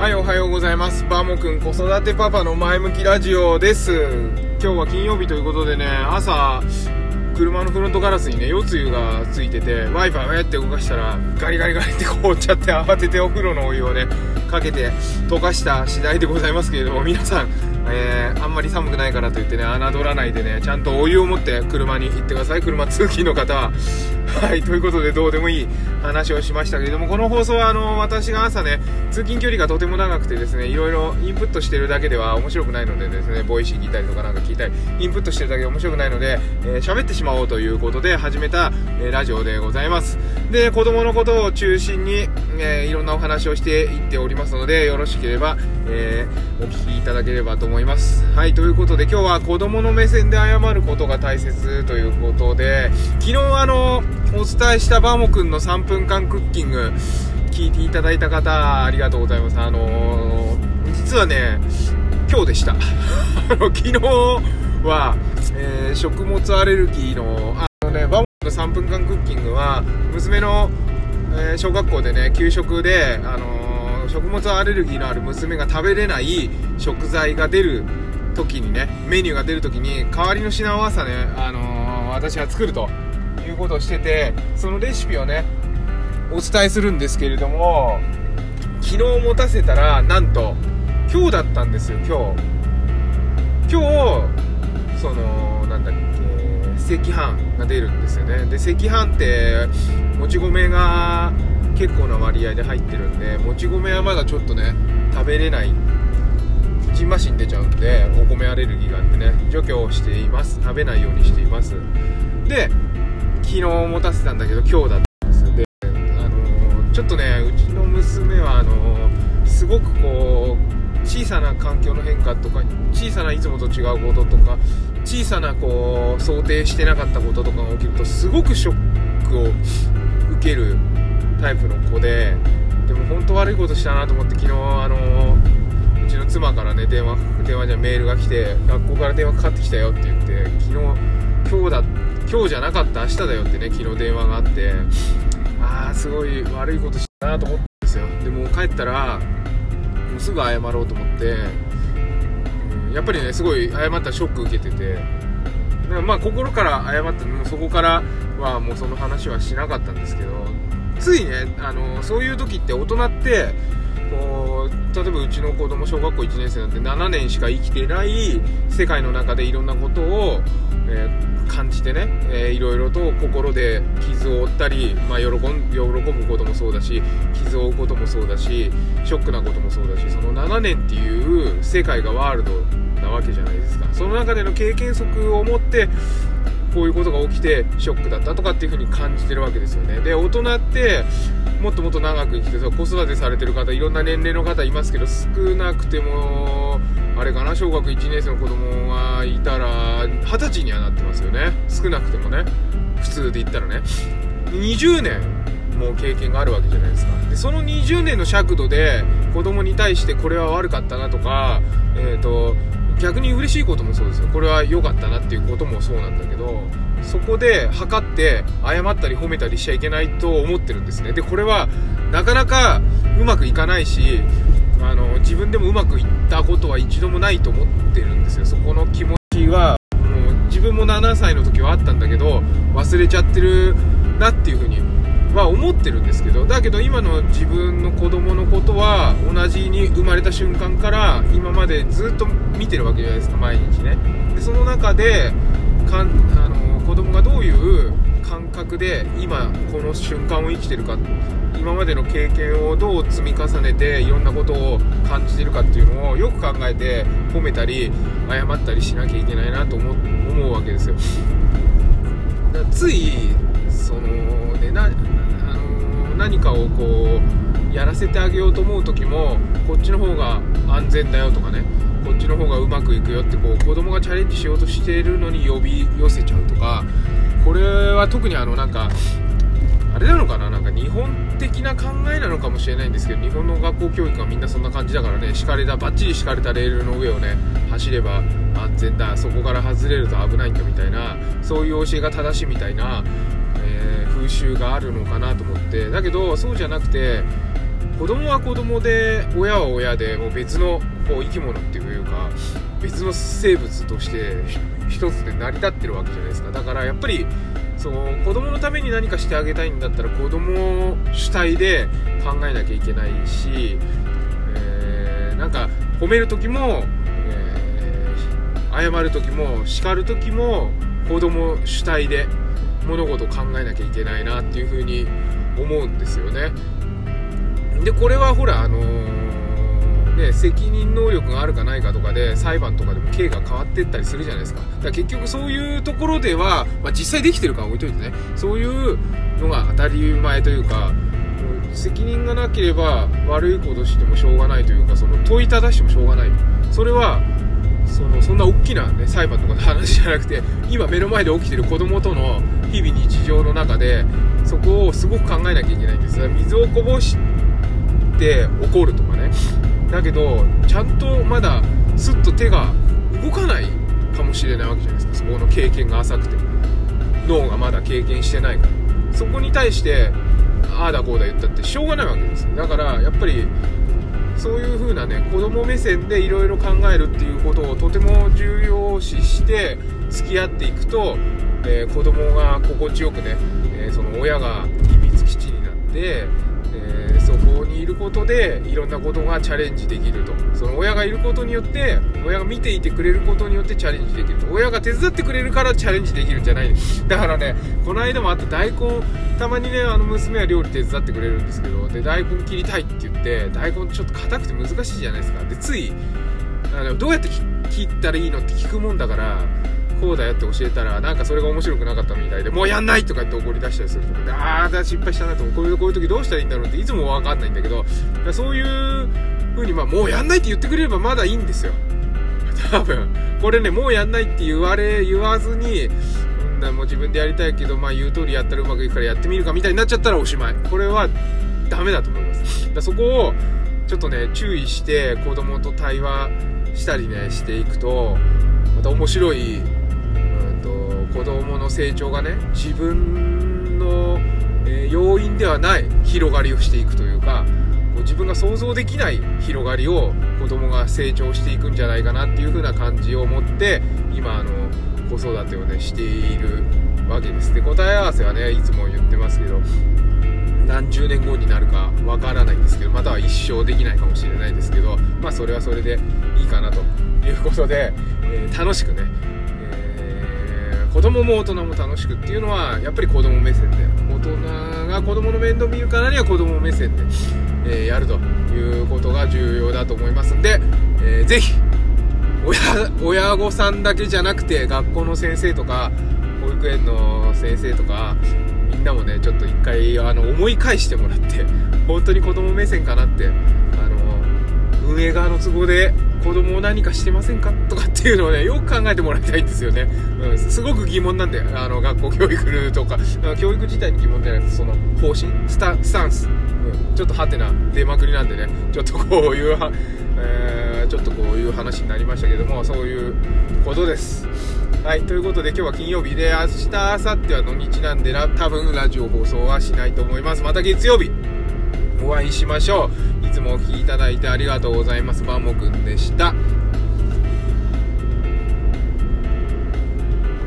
はい、おはようございます。バーモくん子育てパパの前向きラジオです。今日は金曜日ということでね、朝、車のフロントガラスにね、夜露がついてて、w i f i をやって動かしたら、ガリガリガリって凍っちゃって、慌ててお風呂のお湯をね、かけて溶かした次第でございますけれども、皆さん、えー、あんまり寒くないからといってね、侮らないでね、ちゃんとお湯を持って車に行ってください。車通勤の方は。はい、ということでどうでもいい話をしましたけれども、この放送はあの、私が朝ね、通勤距離がとても長くてですね、いろいろインプットしてるだけでは面白くないのでですね、ボイシー聞いたりとかなんか聞いたり、インプットしてるだけで面白くないので、えー喋ってしまおうということで始めた、えーラジオでございます。で、子供のことを中心に、えーいろんなお話をしていっておりますので、よろしければ、えーお聞きいただければと思います。はい、ということで今日は子供の目線で謝ることが大切ということで、昨日あの、お伝えしたバーモくんの3分間クッキング、聞いていただいた方、ありがとうございます。あのー実はね、今日でした。あ の昨日は、えー食物アレルギーの、あのね、バーモくんの3分間クッキングは、娘の、えー小学校でね、給食で、あのー食物アレルギーのある娘が食べれない食材が出る時にね、メニューが出る時に、代わりの品を朝ね、あのー私が作るということをしてて、そのレシピをね、お伝えするんですけれども、昨日持たせたら、なんと、今日だったんですよ、今日。今日、その、なんだっけ、赤飯が出るんですよね。で、赤飯って、もち米が結構な割合で入ってるんで、もち米はまだちょっとね、食べれない。ジンマシン出ちゃうんで、お米アレルギーがあってね、除去をしています。食べないようにしています。で、昨日持たせたんだけど、今日だったんです。で、あのーちょっとね、うちの娘は、あのーすごくこう、小さな環境の変化とか、小さないつもと違うこととか、小さなこう、想定してなかったこととかが起きると、すごくショックをタイプの子で、でも本当悪いことしたなと思って、昨日、あのうちの妻からね、電話、電話じゃメールが来て、学校から電話かかってきたよって言って、昨日、今日だ、今日じゃなかった明日だよってね、昨日電話があって、ああ、すごい悪いことしたなと思ったんですよ。でも帰ったら、もうすぐ謝ろうと思って、やっぱりね、すごい謝ったらショック受けてて、だからまあ心から謝ってもそこからはもうその話はしなかったんですけどついねあのそういう時って大人ってこう例えばうちの子供小学校1年生なんて7年しか生きてない世界の中でいろんなことを、えー感じてね、えーいろいろと心で傷を負ったり、まあ、喜ん喜ぶこともそうだし傷を負うこともそうだしショックなこともそうだしその7年っていう世界がワールドなわけじゃないですか。その中での経験則を持ってこういうことが起きてショックだったとかっていう風に感じてるわけですよね。で大人ってもっともっと長く生きてそう子育てされてる方いろんな年齢の方いますけど少なくてもあれかな小学1年生の子供がいたら20歳にはなってますよね。少なくてもね。普通で言ったらね。20年もう経験があるわけじゃないですか。でその20年の尺度で子供に対してこれは悪かったなとかえっ、と逆に嬉しいこともそうですよ。これは良かったなっていうこともそうなんだけどそこで測って謝ったり褒めたりしちゃいけないと思ってるんですね。でこれはなかなかうまくいかないしあの自分でもうまくいったことは一度もないと思ってるんですよ。そこの気持ちはもう自分も7歳の時はあったんだけど忘れちゃってるなっていうふうには思ってるんですけどだけど今の自分の子供のことは同じに生まれた瞬間から今までずっと見てるわけじゃないですか毎日ね。でその中でかんあの子供がどういう感覚で今この瞬間を生きてるか今までの経験をどう積み重ねていろんなことを感じてるかっていうのをよく考えて褒めたり謝ったりしなきゃいけないなと思うわけですよ。だついかをこうやらせてあげようと思う時もこっちの方が安全だよとかねこっちの方がうまくいくよってこう子供がチャレンジしようとしているのに呼び寄せちゃうとかこれは特にあのなんかあれなのかななんか日本的な考えなのかもしれないんですけど日本の学校教育はみんなそんな感じだからね敷かれたバッチリ敷かれたレールの上をね走れば安全だそこから外れると危ないんだみたいなそういう教えが正しいみたいな、習があるのかなと思って。だけどそうじゃなくて子供は子供で親は親でもう別のこう生き物っていうか別の生物として一つで成り立ってるわけじゃないですか。だからやっぱりその子供のために何かしてあげたいんだったら子供主体で考えなきゃいけないし、えー、なんか褒める時も、えー、謝る時も叱る時も子供主体で物事を考えなきゃいけないなっていうふうに思うんですよね。でこれはほらあのー、ね責任能力があるかないかとかで裁判とかでも刑が変わってったりするじゃないですか。だから結局そういうところでは、まあ、実際できてるか置いといてね。そういうのが当たり前というか責任がなければ悪いことしてもしょうがないというかその問いただしてもしょうがない。それはそのそんな大きな、ね、裁判とかの話じゃなくて今目の前で起きてる子供との日々日常の中でそこをすごく考えなきゃいけないんです。水をこぼして怒るとかね。だけどちゃんとまだスッと手が動かないかもしれないわけじゃないですか。そこの経験が浅くて脳がまだ経験してないから。そこに対してああだこうだ言ったってしょうがないわけです。だからやっぱりそういう風なね子供目線でいろいろ考えるっていうことをとても重要視して付き合っていくと、えー、子供が心地よくね、えー、その親が秘密基地になって、ることでいろんなことがチャレンジできると。その親がいることによって親が見ていてくれることによってチャレンジできると。親が手伝ってくれるからチャレンジできるんじゃない。だからねこの間もあった大根たまにねあの娘は料理手伝ってくれるんですけどで大根切りたいって言って大根ちょっと硬くて難しいじゃないですか。でついあのどうやって切ったらいいのって聞くもんだからこうだよって教えたらなんかそれが面白くなかったみたいでもうやんないとかって怒り出したりするとかでああ失敗したなとこういうこういう時どうしたらいいんだろうっていつも分かんないんだけどそういう風にまあもうやんないって言ってくれればまだいいんですよ。多分。これねもうやんないって言われ言わずにんもう自分でやりたいけどまあ言う通りやったらうまくいくからやってみるかみたいになっちゃったらおしまい。これはダメだと思います。だそこをちょっとね注意して子供と対話したりねしていくとまた面白い子供の成長がね自分の、えー、要因ではない広がりをしていくというかこう自分が想像できない広がりを子供が成長していくんじゃないかなっていう風な感じを持って今あの子育てをねしているわけです。で答え合わせはねいつも言ってますけど何十年後になるかわからないんですけどまたは一生できないかもしれないですけどまあそれはそれでいいかなということで、えー、楽しくね子供も大人も楽しくっていうのはやっぱり子供目線で大人が子供の面倒見るからには子供目線で、えー、やるということが重要だと思いますんで、えー、ぜひ親親御さんだけじゃなくて学校の先生とか保育園の先生とかみんなもねちょっと一回あの思い返してもらって本当に子供目線かなって運営側の都合で子供を何かしてませんかとかっていうのをね、よく考えてもらいたいんですよね。うん、すごく疑問なんで、あの、学校教育とか、教育自体に疑問じゃなくて、その、方針？スタンス、うん、ちょっとハテな出まくりなんでね、ちょっとこういう、えー、ちょっとこういう話になりましたけども、そういうことです。はい、ということで今日は金曜日で、明日、明後日は土日なんで、多分ラジオ放送はしないと思います。また月曜日、お会いしましょう。いつもお聴きいただいてありがとうございます。バモくんでした。